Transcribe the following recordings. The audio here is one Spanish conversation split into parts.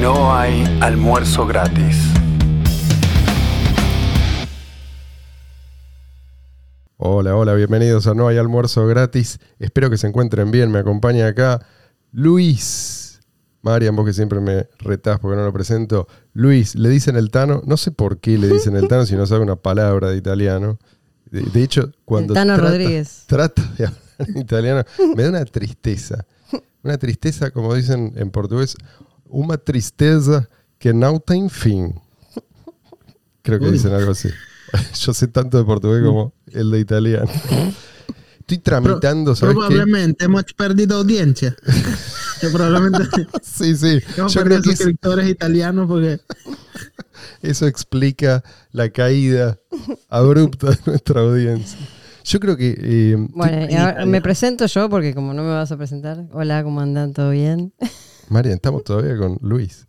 No hay almuerzo gratis. Hola, hola, bienvenidos a No hay almuerzo gratis. Espero que se encuentren bien. Me acompaña acá Luis. Marian, vos que siempre me retás porque no lo presento. Luis, le dicen el Tano. No sé por qué le dicen el Tano si no sabe una palabra de italiano. De, de hecho, cuando Tano trata, Rodríguez. trata de hablar en italiano, me da una tristeza. Una tristeza, como dicen en portugués, una tristeza que no tiene fin. Creo que Uy. dicen algo así. Yo sé tanto de portugués como el de italiano. Estoy tramitando, ¿sabes qué? Probablemente hemos perdido audiencia. Que probablemente Sí, sí. hemos Yo creo que es- suscriptores italianos porque eso explica la caída abrupta de nuestra audiencia. Yo creo que... eh, Bueno, estoy- ahora me presento yo porque como no me vas a presentar. Hola, ¿cómo andan? ¿Todo bien? Marian, estamos todavía con Luis.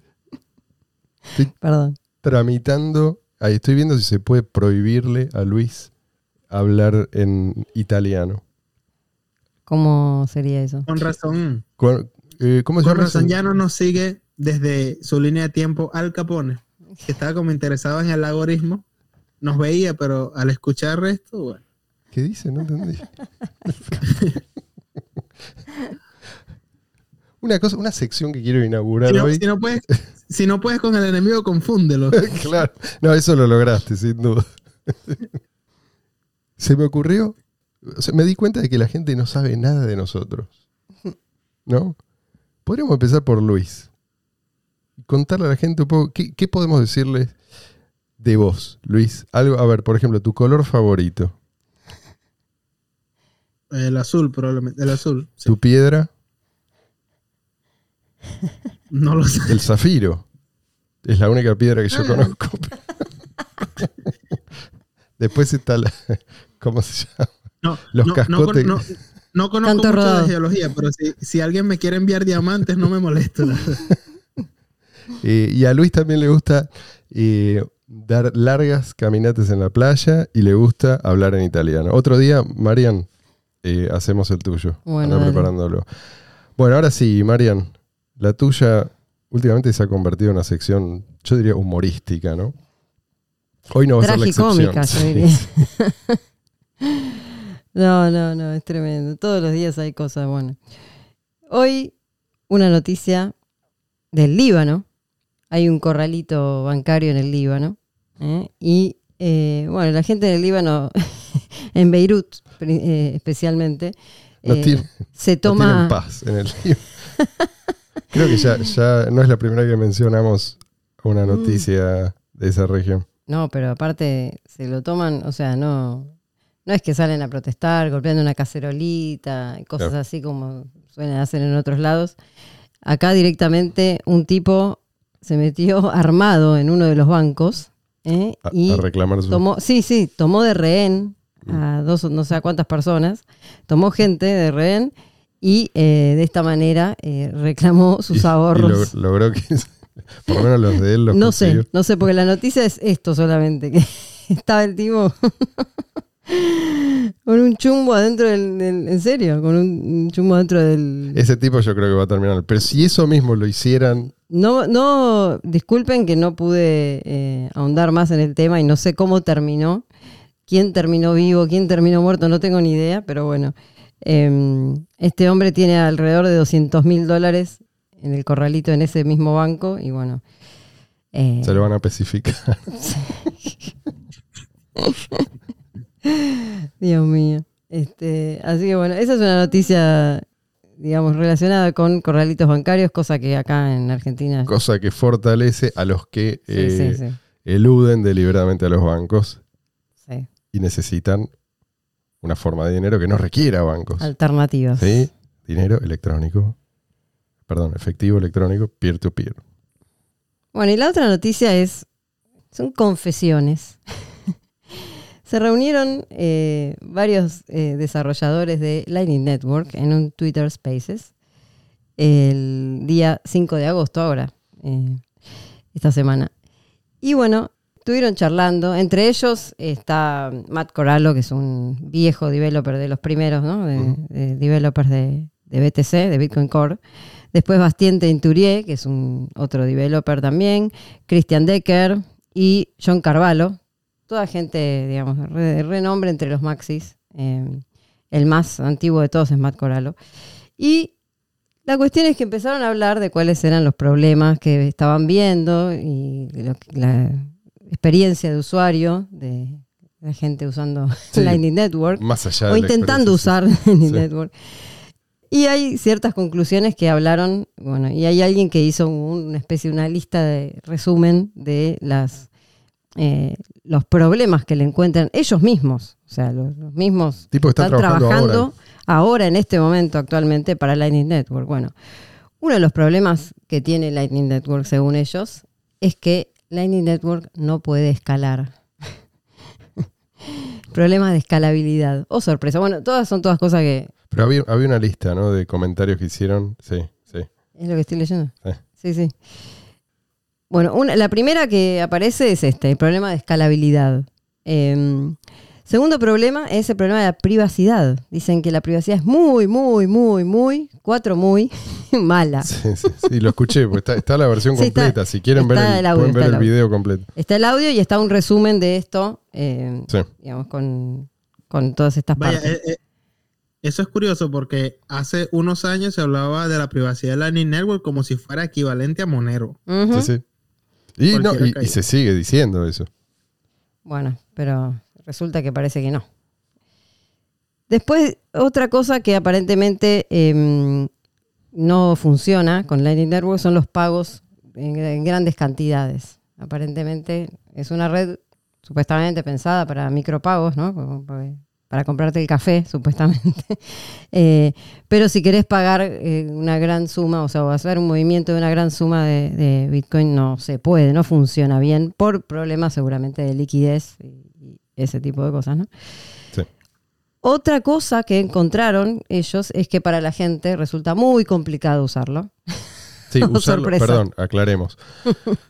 Perdón. Tramitando... Ahí estoy viendo si se puede prohibirle a Luis hablar en italiano. ¿Cómo sería eso? con razón, Cu- eh, ¿Cómo se con llama? razón ya no nos sigue desde su línea de tiempo Al Capone, que estaba como interesado en el algoritmo. Nos veía, pero al escuchar esto, bueno. ¿Qué dice? No entendí. una cosa, una sección que quiero inaugurar Si no, hoy. si no puedes, si no puedes con el enemigo, confúndelo. claro. No, eso lo lograste, sin duda. Se me ocurrió. o sea, me di cuenta de que la gente no sabe nada de nosotros. ¿No? Podríamos empezar por Luis. Contarle a la gente un poco. ¿Qué, qué podemos decirles de vos, Luis? Algo, a ver, por ejemplo, tu color favorito. El azul, probablemente. El azul. sí. Tu piedra. No lo sé. El zafiro. Es la única piedra que yo Ah. conozco. Después está la. ¿Cómo se llama? No, Los no, cascotes. No, con- no- no conozco Canto mucho rodado. de geología, pero si, si alguien me quiere enviar diamantes, no me molesta. Eh, y a Luis también le gusta eh, dar largas caminatas en la playa y le gusta hablar en italiano. Otro día, Marian, eh, hacemos el tuyo. Bueno, preparándolo. Bueno, ahora sí, Marian, la tuya últimamente se ha convertido en una sección, yo diría, humorística, ¿no? Hoy no va a ser la excepción. Yo Sí. No, no, no, es tremendo. Todos los días hay cosas buenas. Hoy, una noticia del Líbano. Hay un corralito bancario en el Líbano. ¿eh? Y, eh, bueno, la gente del Líbano, en Beirut eh, especialmente, No eh, tiene- se No toma... tienen paz en el libro. Creo que ya, ya no es la primera vez que mencionamos una noticia de esa región. No, pero aparte se lo toman, o sea, no, no es que salen a protestar golpeando una cacerolita, y cosas Claro. así como suelen hacer en otros lados. Acá directamente un tipo se metió armado en uno de los bancos ¿eh? A, y a reclamar su... tomó, sí, sí, tomó de rehén a dos, o no sé a cuántas personas, tomó gente de rehén y eh, de esta manera eh, reclamó sus y- y ahorros. log- logró que, por lo menos los de él los No consiguió. sé, no sé, porque la noticia es esto solamente, que estaba el tipo con un chumbo adentro del, del- en serio, con un chumbo adentro del... Ese tipo yo creo que va a terminar. Pero si eso mismo lo hicieran, No, no, disculpen que no pude eh, ahondar más en el tema y no sé cómo terminó, quién terminó vivo, quién terminó muerto, no tengo ni idea, pero bueno, eh, este hombre tiene alrededor de 200 mil dólares en el corralito en ese mismo banco y bueno... eh, se lo van a especificar. Dios mío. Este, así que bueno, esa es una noticia, digamos, relacionada con corralitos bancarios, cosa que acá en Argentina. Cosa que fortalece a los que Sí, eh, sí, sí, eluden deliberadamente a los bancos y necesitan una forma de dinero que no requiera bancos. Alternativas. ¿Sí? Dinero electrónico. Perdón, efectivo electrónico, peer-to-peer. Bueno, y la otra noticia es, son confesiones. Se reunieron eh, varios eh, desarrolladores de Lightning Network en un Twitter Spaces el día 5 de agosto, ahora, eh, esta semana. Y bueno, estuvieron charlando. Entre ellos está Matt Corallo, que es un viejo developer de los primeros, ¿no? De, de developers de, de BTC, de Bitcoin Core. Después Bastien Teinturier, que es un otro developer también, Christian Decker y John Carvalho. Toda gente, digamos, de renombre entre los maxis. Eh, el más antiguo de todos es Matt Corallo. Y la cuestión es que empezaron a hablar de cuáles eran los problemas que estaban viendo y la experiencia de usuario de la gente usando Lightning Network Más allá o intentando usar Lightning Sí. Network. Y hay ciertas conclusiones que hablaron, bueno, y hay alguien que hizo una especie de una lista de resumen de las eh, los problemas que le encuentran ellos mismos, o sea, los, los mismos Tipo que está están trabajando trabajando ahora. en este momento actualmente para Lightning Network. Bueno, uno de los problemas que tiene Lightning Network, según ellos, es que Lightning Network no puede escalar. Problemas de escalabilidad. Oh, sorpresa. Bueno, todas son todas cosas que Pero había, había una lista, ¿no? De comentarios que hicieron. Sí, sí. es lo que estoy leyendo. Sí. Sí, sí. Bueno, una- la primera que aparece es este, el problema de escalabilidad. Eh, segundo problema es el problema de la privacidad. Dicen que la privacidad es muy, muy, muy, muy, cuatro muy mala. Sí, sí, sí, lo escuché, porque está, está la versión Sí, está- completa. si quieren ver el, el audio, pueden ver el video completo. Está el audio y está un resumen de esto, eh, Sí. digamos, con, con todas estas Vaya, partes. eh, eh, eso es curioso porque hace unos años se hablaba de la privacidad de Lightning Network como si fuera equivalente a Monero. Sí, sí. Y, no, y- se sigue diciendo eso. Bueno, pero resulta que parece que no. Después, otra cosa que aparentemente em, no funciona con Lightning Network son los pagos en, grandes cantidades. Aparentemente es una red supuestamente pensada para micropagos, ¿no? Para- comprarte el café, supuestamente. Eh, pero si querés pagar eh, una gran suma, o sea, o hacer un movimiento de una gran suma de, de Bitcoin, no se puede, no funciona bien por problemas seguramente de liquidez y ese tipo de cosas, ¿no? Sí. Otra cosa que encontraron ellos es que para la gente resulta muy complicado usarlo. Sí, Oh, usarlo, sorpresa. perdón, aclaremos.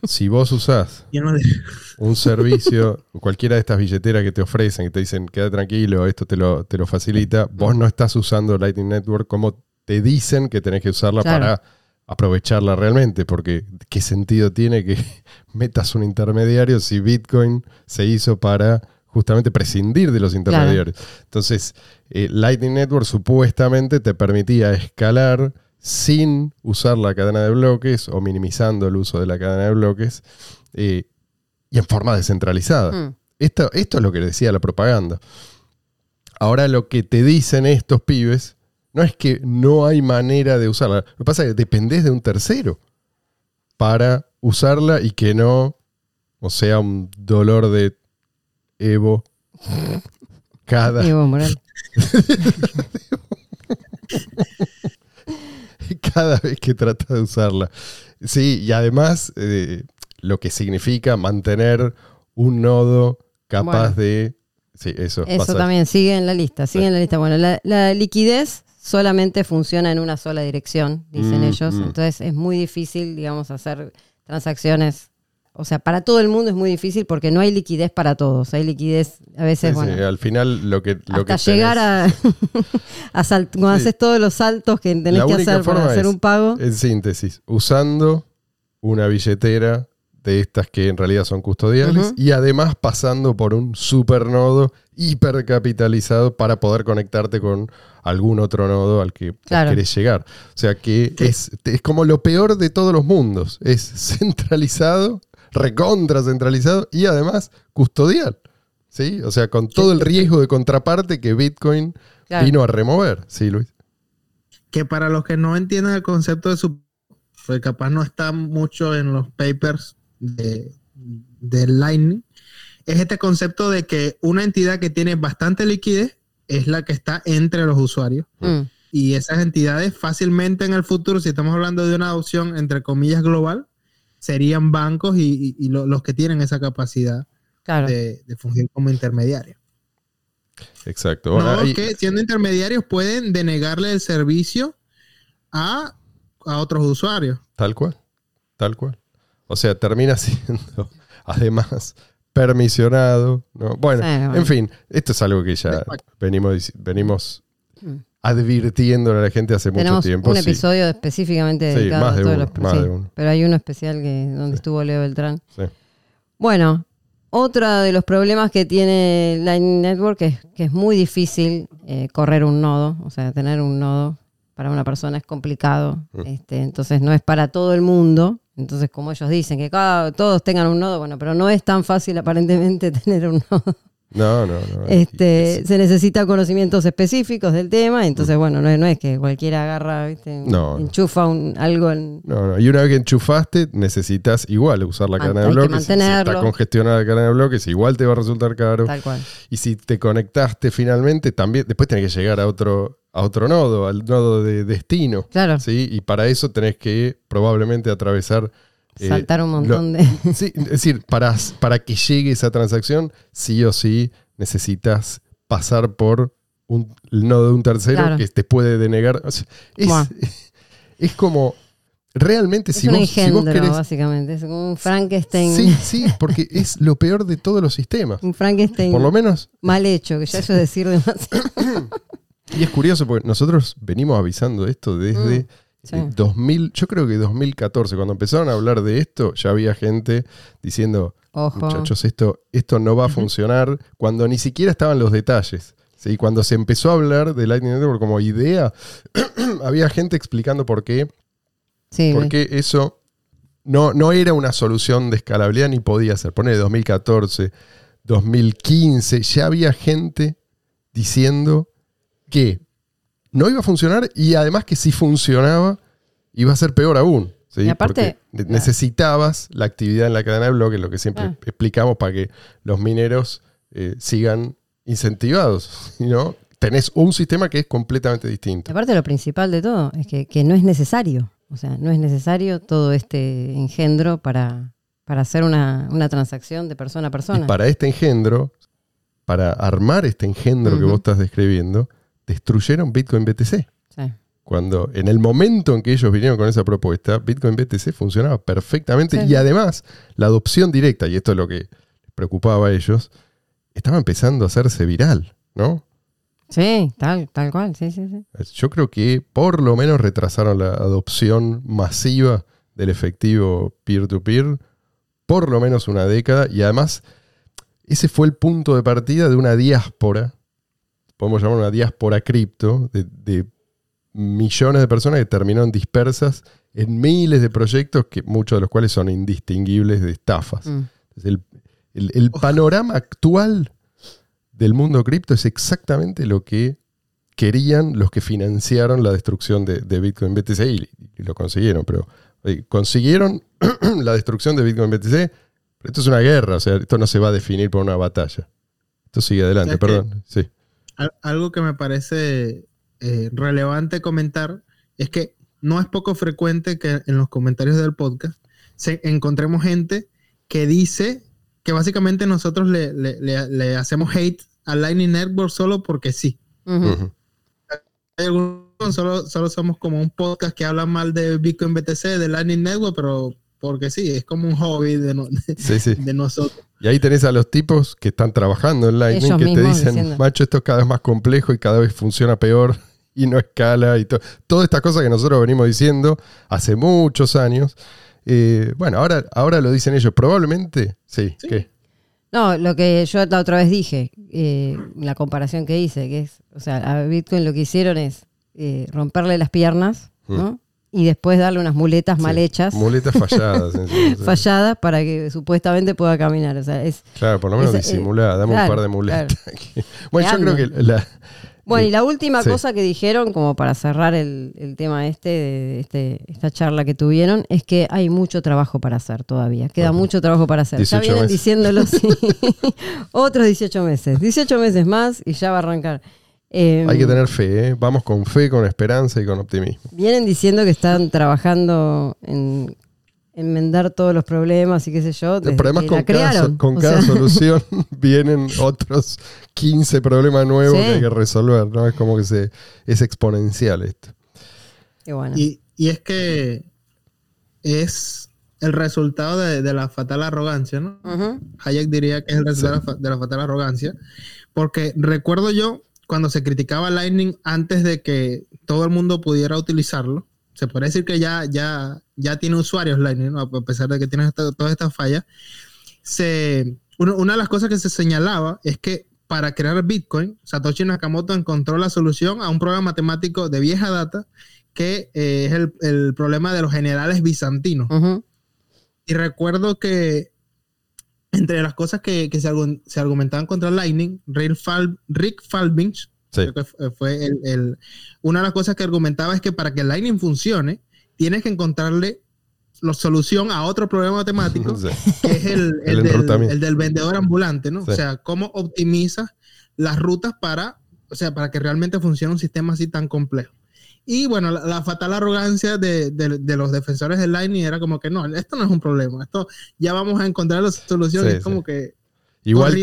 Si vos usás un servicio, cualquiera de estas billeteras que te ofrecen, que te dicen, queda tranquilo, esto te lo, te lo facilita, vos no estás usando Lightning Network como te dicen que tenés que usarla Claro. para aprovecharla realmente, porque ¿qué sentido tiene que metas un intermediario si Bitcoin se hizo para justamente prescindir de los intermediarios? Entonces, eh, Lightning Network supuestamente te permitía escalar sin usar la cadena de bloques o minimizando el uso de la cadena de bloques eh, y en forma descentralizada. Mm. Esto, esto es lo que decía la propaganda. Ahora lo que te dicen estos pibes no es que no hay manera de usarla. Lo que pasa es que dependés de un tercero para usarla y que no, o sea, un dolor de Evo cada, Evo Morales. cada vez que trata de usarla. Sí, y además eh, lo que significa mantener un nodo capaz Bueno. de... Sí, eso. Eso pasa- también sigue en la lista, sigue en la lista. Bueno, la, la liquidez solamente funciona en una sola dirección, dicen Mm, ellos. mm. Entonces es muy difícil, digamos, hacer transacciones. O sea, para todo el mundo es muy difícil porque no hay liquidez para todos. Hay liquidez a veces, Sí, bueno, sí, al final lo que... Lo que hasta tenés- llegar a, a salt- cuando Sí. haces todos los saltos que tenés que hacer para hacer un pago. En síntesis, usando una billetera de estas que en realidad son custodiales y además pasando por un supernodo hipercapitalizado para poder conectarte con algún otro nodo al que Claro. querés llegar. O sea que es, es como lo peor de todos los mundos. Es centralizado, recontra centralizado y además custodial. ¿Sí? O sea, con todo el riesgo de contraparte que Bitcoin Claro. vino a remover. Sí, Luis. que para los que no entiendan el concepto de su pues capaz no está mucho en los papers de, de Lightning, es este concepto de que una entidad que tiene bastante liquidez es la que está entre los usuarios. Mm, Y esas entidades fácilmente en el futuro, si estamos hablando de una adopción entre comillas global, serían bancos y, y- y lo- los que tienen esa capacidad claro. de, de fungir como intermediarios. Exacto. No, ahí- que siendo intermediarios pueden denegarle el servicio a, a otros usuarios. Tal cual, tal cual. O sea, termina siendo además permisionado. ¿no? Bueno, Sí, bueno. en fin, esto es algo que ya venimos, venimos Mm. Advirtiéndole a la gente hace mucho tiempo. un sí. episodio específicamente Sí, dedicado a todos uno, los más sí, de uno. Pero hay uno especial que donde estuvo Leo Beltrán. Bueno, otro de los problemas que tiene Lightning Network es que es muy difícil eh, correr un nodo, o sea, tener un nodo para una persona es complicado, Mm. este, entonces no es para todo el mundo. Entonces, como ellos dicen, que cada, todos tengan un nodo, bueno, pero no es tan fácil aparentemente tener un nodo. No, no, no. Este, se necesita conocimientos específicos del tema, entonces, bueno, no es, no es que cualquiera agarra, ¿viste? No, enchufa un, algo en, No, no. Y una vez que enchufaste, necesitas igual usar la cadena de que bloques. Si- está congestionada la cadena de bloques, igual te va a resultar caro. tal cual. Y si te conectaste finalmente, también después tenés que llegar a otro, a otro nodo, al nodo de destino. Claro, ¿sí? Y para eso tenés que probablemente atravesar. Eh, saltar un lo- montón de... Sí, es decir, para, para que llegue esa transacción, sí o sí necesitas pasar por un, el nodo de un tercero Claro. que te puede denegar. O sea, es, es como. Realmente, Es si un vos, si vos engendro, querés. básicamente. Es como un Frankenstein. Sí, sí, porque es lo peor de todos los sistemas. Un Frankenstein Por lo menos mal hecho, que ya eso es decir demasiado. Y es curioso porque nosotros venimos avisando esto desde Mm, sí. eh, 2000, yo creo que 2014, cuando empezaron a hablar de esto, ya había gente diciendo, Ojo. muchachos, esto, esto no va a funcionar, cuando ni siquiera estaban los detalles. ¿sí? Cuando se empezó a hablar de Lightning Network como idea, había gente explicando por qué, Sí, por qué eso no, no era una solución de escalabilidad ni podía ser. Poner 2014, 2015, ya había gente diciendo que no iba a funcionar y además que si funcionaba iba a ser peor aún. ¿sí? Y aparte- Porque necesitabas la actividad en la cadena de bloques, lo que siempre Ah. explicamos para que los mineros eh, sigan incentivados. ¿no? Tenés un sistema que es completamente distinto. Aparte, lo principal de todo es que, que no es necesario. O sea, no es necesario todo este engendro para, para hacer una, una transacción de persona a persona. Y para este engendro, para armar este engendro que vos estás describiendo, destruyeron Bitcoin BTC. Sí. Cuando en el momento en que ellos vinieron con esa propuesta, Bitcoin BTC funcionaba perfectamente Sí. y además la adopción directa, y esto es lo que preocupaba a ellos, estaba empezando a hacerse viral, ¿no? Sí, tal, tal cual, sí, sí, sí. Yo creo que por lo menos retrasaron la adopción masiva del efectivo peer-to-peer por lo menos una década y además ese fue el punto de partida de una diáspora, podemos llamar una diáspora cripto, de, de millones de personas que terminaron dispersas en miles de proyectos, que muchos de los cuales son indistinguibles de estafas. Mm. El, el- el panorama actual del mundo cripto es exactamente lo que querían los que financiaron la destrucción de, de Bitcoin BTC y, y lo consiguieron, pero oye, consiguieron la destrucción de Bitcoin BTC, pero esto es una guerra, o sea, esto no se va a definir por una batalla. Esto sigue adelante, que- perdón. Sí. Al- algo que me parece eh, relevante comentar es que no es poco frecuente que en los comentarios del podcast se, encontremos gente que dice que básicamente nosotros le, le- le- le hacemos hate a Lightning Network solo porque sí. Hay algunos, solo, solo somos como un podcast que habla mal de Bitcoin BTC, de Lightning Network, pero porque sí, es como un hobby de, no- de- Sí, sí. de nosotros. Y ahí tenés a los tipos que están trabajando en Lightning Ellos que te dicen, diciendo. macho, esto es cada vez más complejo y cada vez funciona peor y no escala y todo. Todas estas cosas que nosotros venimos diciendo hace muchos años. Eh, bueno, ahora, ahora lo dicen ellos. Probablemente, sí. Sí. ¿qué? No, lo que yo la otra vez dije, eh, la comparación que hice, que es, o sea, a Bitcoin lo que hicieron es eh, romperle las piernas, ¿no? Y después darle unas muletas mal. Sí, hechas, Muletas falladas. sí. falladas, para que supuestamente pueda caminar. O sea, es. Claro, por lo menos eh, disimulada. Dame claro, un par de muletas. bueno, yo creo que la, Bueno, y la última Sí. cosa que dijeron, como para cerrar el, el tema este, de este, esta charla que tuvieron, es que hay mucho trabajo para hacer todavía. Queda Ajá. mucho trabajo para hacer. Ya 18 vienen meses. diciéndolo, sí. Otros 18 meses. 18 meses más y ya va a arrancar. Eh, hay que tener fe, ¿eh? Vamos con fe, con esperanza y con optimismo. Vienen diciendo que están trabajando en enmendar todos los problemas y qué sé yo. Desde que con la cada, con O cada sea, solución vienen otros 15 problemas nuevos Sí. que hay que resolver, ¿no? Es como que se, es exponencial esto. qué bueno. Y, y es que es el resultado de, de la fatal arrogancia, ¿no? Ujú. Hayek diría que es el resultado de la de la fatal arrogancia. Porque recuerdo yo cuando se criticaba Lightning antes de que todo el mundo pudiera utilizarlo. Se puede decir que ya, ya, ya tiene usuarios Lightning, a pesar de que tiene todas estas fallas. Se, una de las cosas que se señalaba es que para crear Bitcoin, Satoshi Nakamoto encontró la solución a un problema matemático de vieja data que eh, es el, problema de los generales bizantinos. Y recuerdo que entre las cosas que, se, argumentaban contra Lightning, Rick Falbinch, fue el, una de las cosas que argumentaba es que para que Lightning funcione, tienes que encontrarle la solución a otro problema matemático, que es el, del, vendedor ambulante, ¿no? O sea, cómo optimizas las rutas para, o sea, para que realmente funcione un sistema así tan complejo. Y bueno, la, fatal arrogancia de, los defensores del Lightning era como que no, esto no es un problema, esto ya vamos a encontrar la solución. es como que. Igual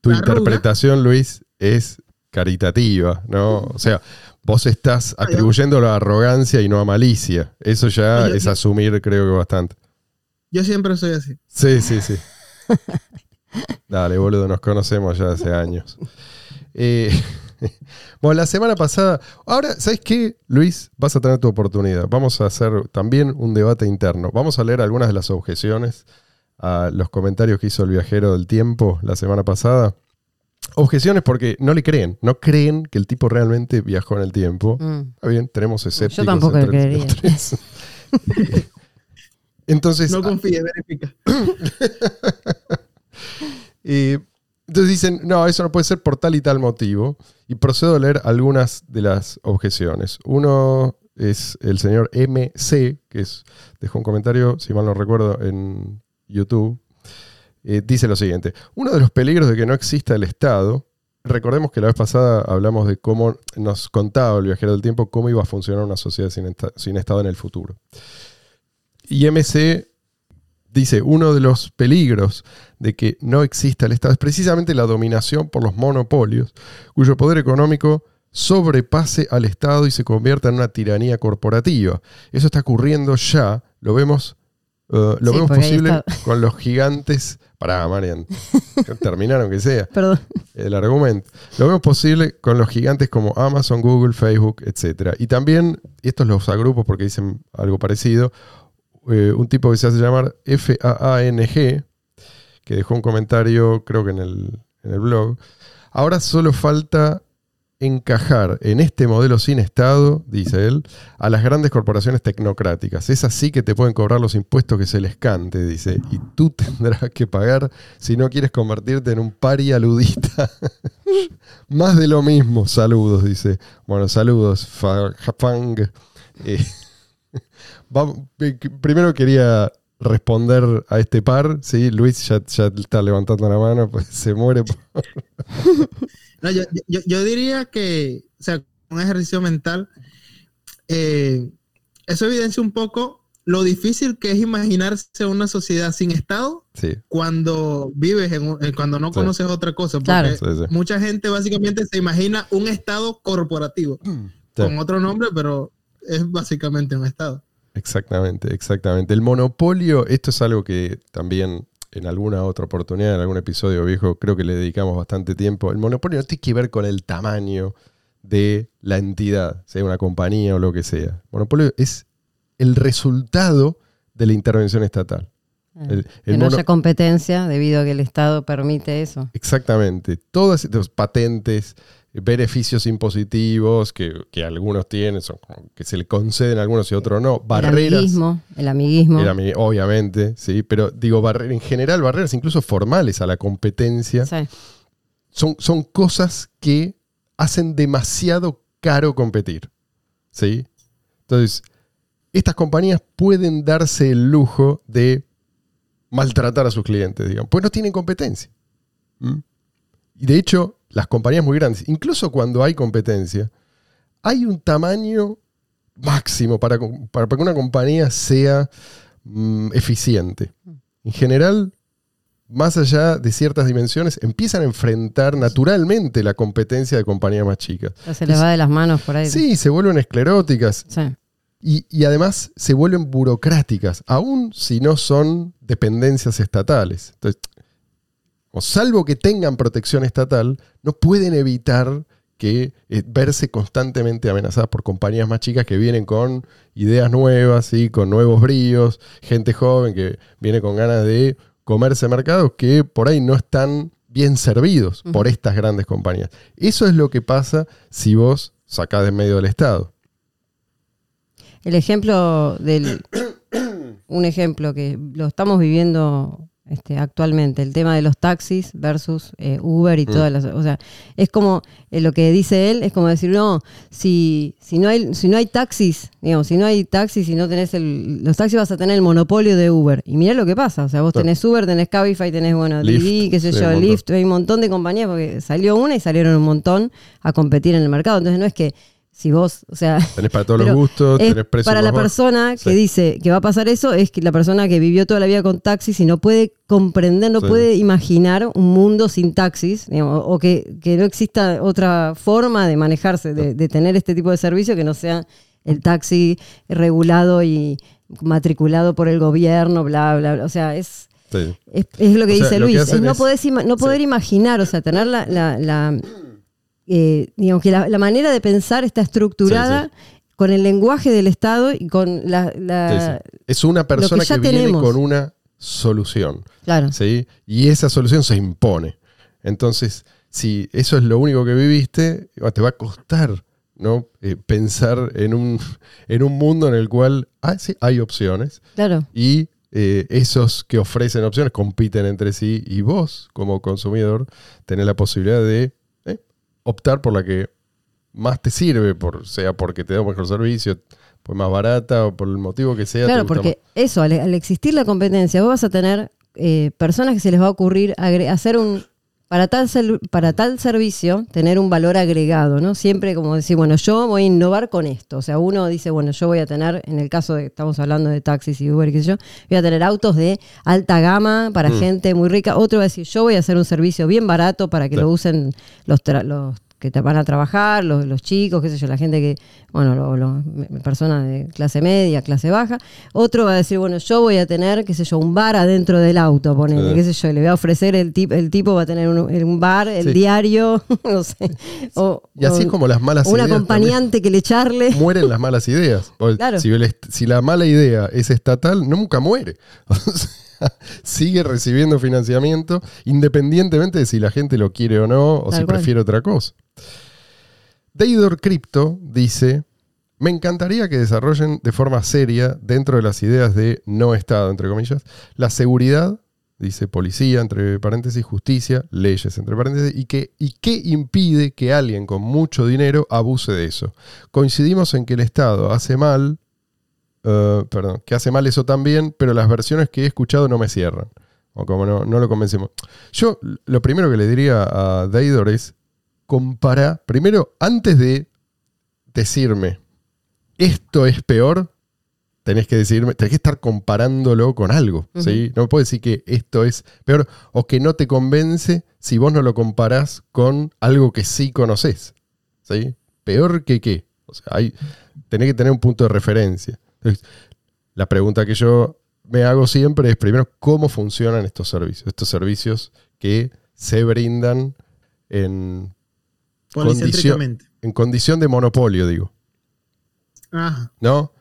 tu, interpretación, Luis, es caritativa, ¿no? O sea, vos estás atribuyendo a arrogancia y no a malicia. Eso ya es asumir, creo que bastante. Yo siempre soy así. Sí, sí, sí. Dale, boludo, nos conocemos ya hace años. Eh, bueno, la semana pasada. Ahora, ¿sabes qué, Luis? Vas a tener tu oportunidad. Vamos a hacer también un debate interno. Vamos a leer algunas de las objeciones a los comentarios que hizo el viajero del tiempo la semana pasada. Objeciones porque no le creen, no creen que el tipo realmente viajó en el tiempo. Mm. Está bien, tenemos escépticos. Yo tampoco le creería. Entonces. No confíe, verifica. y entonces dicen, no, eso no puede ser por tal y tal motivo. Y procedo a leer algunas de las objeciones. Uno es el señor MC, que dejó un comentario, si mal no recuerdo, en YouTube. Eh, dice lo siguiente, uno de los peligros de que no exista el Estado, recordemos que la vez pasada hablamos de cómo nos contaba el viajero del tiempo cómo iba a funcionar una sociedad sin, sin Estado en el futuro. Y MC dice, uno de los peligros de que no exista el Estado es precisamente la dominación por los monopolios, cuyo poder económico sobrepase al Estado y se convierta en una tiranía corporativa. Eso está ocurriendo ya, lo vemos, uh, lo vemos posible con los gigantes. Pará, Marian, terminaron que sea. Perdón. El argumento. Lo vemos posible con los gigantes como Amazon, Google, Facebook, etc. Y también, estos los agrupo porque dicen algo parecido, eh, un tipo que se hace llamar FAANG, que dejó un comentario, creo que en el, en el blog. Ahora solo falta encajar en este modelo sin Estado, dice él, a las grandes corporaciones tecnocráticas. Es así que te pueden cobrar los impuestos que se les cante, dice, y tú tendrás que pagar si no quieres convertirte en un paria ludista. Más de lo mismo, saludos, dice. Bueno, saludos, Fang. Eh, primero quería responder a este par. Sí, Luis ya, está levantando la mano, pues se muere. yo, diría que, o sea, un ejercicio mental, eh, eso evidencia un poco lo difícil que es imaginarse una sociedad sin Estado cuando vives, en, eh, cuando no conoces otra cosa. Porque mucha gente básicamente se imagina un Estado corporativo, con otro nombre, pero es básicamente un Estado. Exactamente, exactamente. El monopolio, esto es algo que también en alguna otra oportunidad, en algún episodio viejo, creo que le dedicamos bastante tiempo. El monopolio no tiene que ver con el tamaño de la entidad, sea una compañía o lo que sea. El monopolio es el resultado de la intervención estatal. Ah, que no haya competencia debido a que el Estado permite eso. Exactamente. Todas estas patentes, beneficios impositivos que, algunos tienen, son que se le conceden a algunos y otros no, barreras. El amiguismo, el amiguismo. obviamente, sí, pero digo, en general barreras incluso formales a la competencia son, son cosas que hacen demasiado caro competir. ¿sí? Entonces, estas compañías pueden darse el lujo de maltratar a sus clientes, digamos, pues no tienen competencia. Y de hecho, las compañías muy grandes, incluso cuando hay competencia, hay un tamaño máximo para, para, que una compañía sea mm, eficiente. En general, más allá de ciertas dimensiones, empiezan a enfrentar naturalmente la competencia de compañías más chicas. se les va de las manos por ahí. Sí, se vuelven escleróticas. Y, y, además se vuelven burocráticas, aun si no son dependencias estatales. Entonces, salvo que tengan protección estatal, no pueden evitar que eh, verse constantemente amenazadas por compañías más chicas que vienen con ideas nuevas, ¿sí? con nuevos bríos, gente joven que viene con ganas de comerse mercados que por ahí no están bien servidos por estas grandes compañías. Eso es lo que pasa si vos sacás de medio del Estado. El ejemplo del. un ejemplo que lo estamos viviendo este, actualmente, el tema de los taxis versus eh, Uber y Mm. todas las. O sea, es como eh, lo que dice él, es como decir, no, si, si, no hay, si no hay taxis, digamos, si no hay taxis, si no tenés el. Los taxis vas a tener el monopolio de Uber. Y mirá lo que pasa. O sea, vos tenés Uber, tenés Cabify, tenés, bueno, Didi, qué sé sí, yo. Lyft, hay un montón de compañías porque salió una y salieron un montón a competir en el mercado. Entonces no es que si vos, o sea. Tenés para todos los gustos, tenés precios para la persona que Sí. dice que va a pasar eso es que la persona que vivió toda la vida con taxis y no puede comprender, no Sí. puede imaginar un mundo sin taxis, digamos, o que, que no exista otra forma de manejarse, de, de tener este tipo de servicio que no sea el taxi regulado y matriculado por el gobierno, bla, bla, bla. O sea, es, Sí. es, es lo que O dice Luis, es no, podés no poder imaginar, o sea, tener la, la- la, eh, digamos que la, la manera de pensar está estructurada con el lenguaje del Estado y con la... la- Sí, sí. Es una persona que, ya viene tenemos. con una solución. Claro, ¿sí? Y esa solución se impone. Entonces, si eso es lo único que viviste, te va a costar ¿no? Eh, pensar en un, en un mundo en el cual ah, sí, hay opciones claro. y eh, esos que ofrecen opciones compiten entre sí y vos, como consumidor, tenés la posibilidad de optar por la que más te sirve, por, sea porque te da un mejor servicio, pues más barata o por el motivo que sea. Claro, porque eso, al, al existir la competencia, vos vas a tener eh, personas que se les va a ocurrir hacer un, para tal, para tal servicio, tener un valor agregado, ¿no? Siempre como decir, bueno, yo voy a innovar con esto. O sea, uno dice, bueno, yo voy a tener, en el caso de, estamos hablando de taxis y Uber, qué sé yo, voy a tener autos de alta gama para Mm. gente muy rica. Otro va a decir, yo voy a hacer un servicio bien barato para que lo usen los, tra- los que te van a trabajar, los, los chicos, qué sé yo, la gente que, bueno, lo- lo- personas de clase media, clase baja. Otro va a decir, bueno, yo voy a tener, qué sé yo, un bar adentro del auto, ponele, qué sé yo, y le voy a ofrecer el tipo, el tipo va a tener un, un bar, el Sí. diario, no sé. O, Y así o es como las malas un ideas también. acompañante que le echarle. mueren las malas ideas. Claro. si, el si la mala idea es estatal, nunca muere. Sigue recibiendo financiamiento independientemente de si la gente lo quiere o no, o Tal si cual. prefiere otra cosa. Deidor Crypto dice, me encantaría que desarrollen de forma seria, dentro de las ideas de no Estado, entre comillas, la seguridad, dice policía, entre paréntesis, justicia, leyes, entre paréntesis, y, que, y qué impide que alguien con mucho dinero abuse de eso. Coincidimos en que el Estado hace mal, eh, perdón, que hace mal eso también, pero las versiones que he escuchado no me cierran. O como no, no lo convencemos. Yo lo primero que le diría a Deidor es, compara, primero, antes de decirme, esto es peor, tenés que decirme, tenés que estar comparándolo con algo, ¿sí? No me puedes decir que esto es peor o que no te convence si vos no lo comparás con algo que sí conoces, ¿sí? Peor que qué. O sea, hay, tenés que tener un punto de referencia. La pregunta que yo me hago siempre es, primero, ¿cómo funcionan estos servicios? Estos servicios que se brindan en, Policéntricamente. en condición de monopolio, digo. Ajá. ¿no?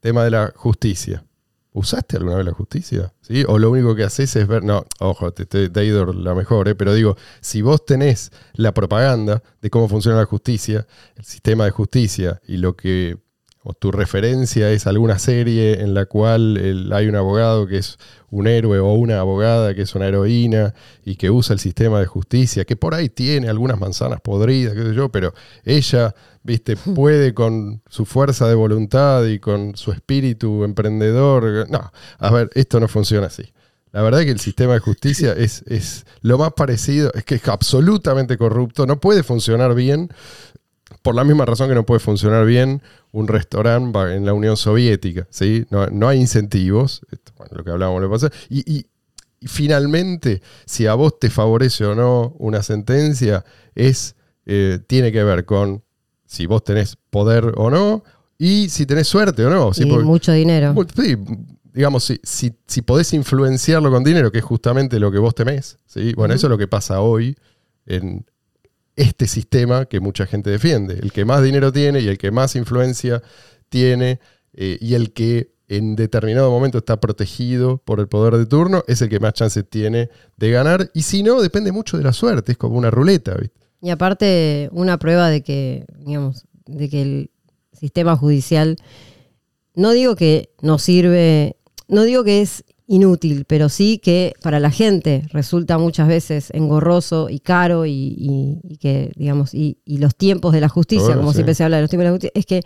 Tema de la justicia. ¿Usaste alguna vez la justicia? ¿Sí? ¿O lo único que haces es ver, no, ojo, te estoy Deidor la mejor, ¿eh? pero digo, si vos tenés la propaganda de cómo funciona la justicia, el sistema de justicia y lo que, o tu referencia es alguna serie en la cual el- hay un abogado que es un héroe o una abogada que es una heroína y que usa el sistema de justicia, que por ahí tiene algunas manzanas podridas, qué sé yo, pero ella, viste, puede con su fuerza de voluntad y con su espíritu emprendedor. No, a ver, esto no funciona así. La verdad que el sistema de justicia es, es lo más parecido, es que es absolutamente corrupto, no puede funcionar bien, por la misma razón que no puede funcionar bien un restaurante en la Unión Soviética, ¿sí? No, no hay incentivos, esto, bueno, lo que hablábamos le pasa, y, y- y finalmente, si a vos te favorece o no una sentencia, es, eh, tiene que ver con si vos tenés poder o no, y si tenés suerte o no. ¿sí? y Porque- mucho dinero. Sí, digamos, si, si, si podés influenciarlo con dinero, que es justamente lo que vos temés, ¿sí? Bueno, eso es lo que pasa hoy en este sistema que mucha gente defiende. El que más dinero tiene y el que más influencia tiene eh, y el que en determinado momento está protegido por el poder de turno es el que más chances tiene de ganar. Y si no, depende mucho de la suerte, es como una ruleta. ¿viste? Y aparte, una prueba de que, digamos, de que el sistema judicial, no digo que no sirve, no digo que es inútil, pero sí que para la gente resulta muchas veces engorroso y caro y, que, digamos, y, los tiempos de la justicia, como siempre se habla de los tiempos de la justicia, es que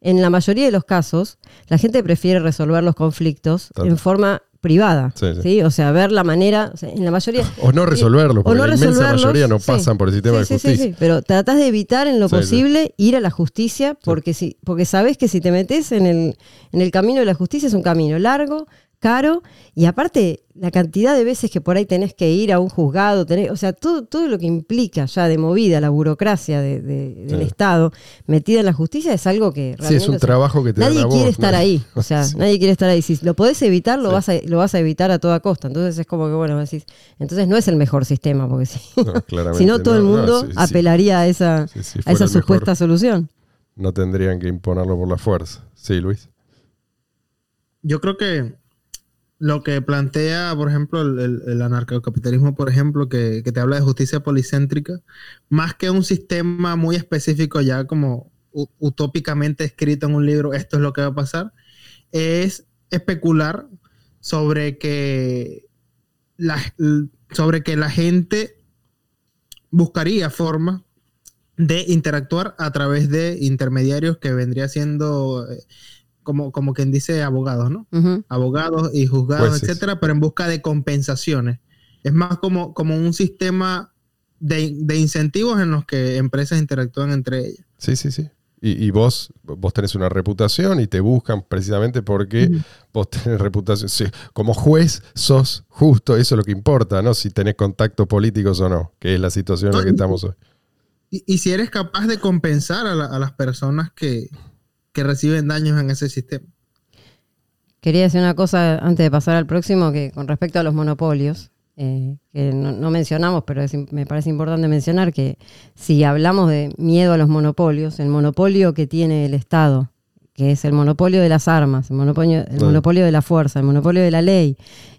en la mayoría de los casos la gente prefiere resolver los conflictos en forma privada, sí, O sea, ver la manera, en la mayoría... O no resolverlo, porque la inmensa mayoría no pasan por el sistema de justicia. Sí, pero tratas de evitar en lo posible ir a la justicia, porque, si, porque sabes que si te metes en el, en el camino de la justicia es un camino largo, caro y aparte la cantidad de veces que por ahí tenés que ir a un juzgado, o sea, todo, todo lo que implica ya de movida la burocracia del Estado metida en la justicia es algo que realmente... Sí, es un trabajo que te Nadie quiere estar ahí, o sea, nadie quiere estar ahí. Si lo podés evitar, lo, vas a, lo vas a evitar a toda costa. Entonces es como que, bueno, decís, entonces no es el mejor sistema, porque si no, si no todo el mundo apelaría a esa, a esa supuesta solución. No tendrían que imponerlo por la fuerza. Sí, Luis. Yo creo que lo que plantea, por ejemplo, el, el, anarcocapitalismo, por ejemplo, que, te habla de justicia policéntrica, más que un sistema muy específico ya como utópicamente escrito en un libro, esto es lo que va a pasar, es especular sobre que la, sobre que la gente buscaría formas de interactuar a través de intermediarios que vendría siendo... Como, como quien dice abogados, ¿no? Abogados y juzgados, etcétera, pero en busca de compensaciones. Es más como, como un sistema de, incentivos en los que empresas interactúan entre ellas. Sí, sí, sí. Y, vos, vos tenés una reputación y te buscan precisamente porque vos tenés reputación. como juez sos justo, eso es lo que importa, ¿no? Si tenés contactos políticos o no, que es la situación en la que estamos hoy. Y, si eres capaz de compensar a las personas que, que reciben daños en ese sistema. Quería decir una cosa antes de pasar al próximo, que con respecto a los monopolios, eh, que no, mencionamos, pero me parece importante mencionar que si hablamos de miedo a los monopolios, el monopolio que tiene el Estado, que es el monopolio de las armas, el monopolio, el monopolio de la fuerza, el monopolio de la ley,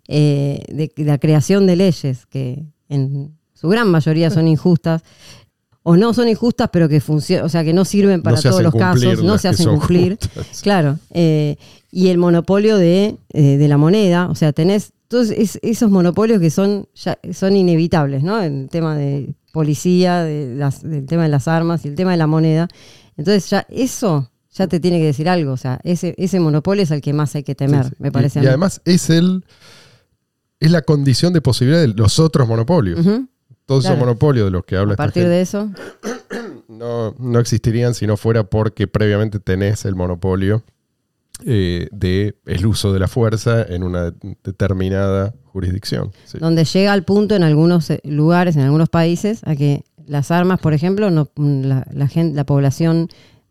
eh, de, la creación de leyes, que en su gran mayoría son injustas, o no son injustas, pero que funcionan, o sea, que no sirven para todos los casos, no se hacen cumplir. Claro. Eh, y el monopolio de, eh, de, la moneda, o sea, tenés todos esos monopolios que son, ya, son inevitables, ¿no? El tema de policía, de las, del tema de las armas y el tema de la moneda. Entonces, ya eso ya te tiene que decir algo. O sea, ese, ese monopolio es el que más hay que temer, me parece. Y, además es el es la condición de posibilidad de los otros monopolios. Todos esos monopolios de los que habla A partir de eso. No, no existirían si no fuera porque previamente tenés el monopolio eh, de el uso de la fuerza en una determinada jurisdicción. Donde llega al punto en algunos eh, lugares, en algunos países, a que las armas, por ejemplo, no, la, la, gente, la población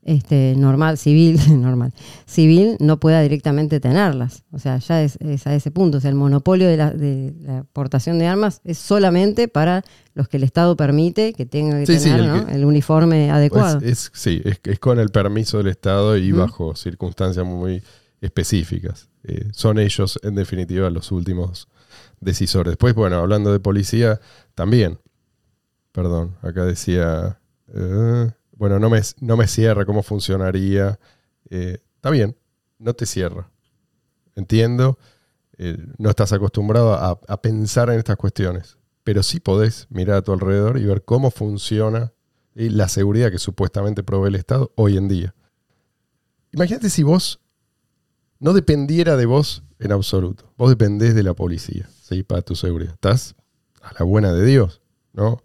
este, normal, civil, normal, civil no pueda directamente tenerlas. O sea, ya es, a ese punto. O sea, el monopolio de la, de la, portación de armas es solamente para los que el Estado permite que tengan que tener el, uniforme adecuado. es, sí, es, con el permiso del Estado y bajo circunstancias muy específicas. Eh, son ellos, en definitiva, los últimos decisores. Después, bueno, hablando de policía, también. Perdón, acá decía... Eh, bueno, no me, no me cierra cómo funcionaría. Eh, está bien, no te cierra. Entiendo, eh, no estás acostumbrado a, pensar en estas cuestiones, pero sí podés mirar a tu alrededor y ver cómo funciona la seguridad que supuestamente provee el Estado hoy en día. Imagínate si vos no dependiera de vos en absoluto. Vos dependés de la policía, ¿sí? Para tu seguridad. Estás a la buena de Dios, ¿no?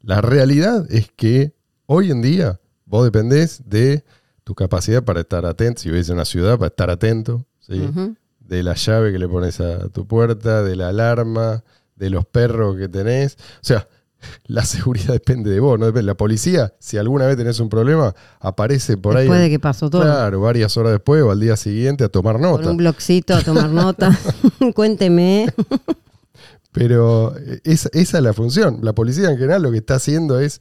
La realidad es que Hoy en día, vos dependés de tu capacidad para estar atento, si ves en una ciudad, para estar atento, de la llave que le pones a tu puerta, de la alarma, de los perros que tenés. O sea, la seguridad depende de vos, no depende. La policía, si alguna vez tenés un problema, aparece por ahí. Después de que pasó todo. Claro, varias horas después o al día siguiente a tomar nota. Con un blogcito a tomar nota. Cuénteme. Pero esa es la función. La policía en general lo que está haciendo es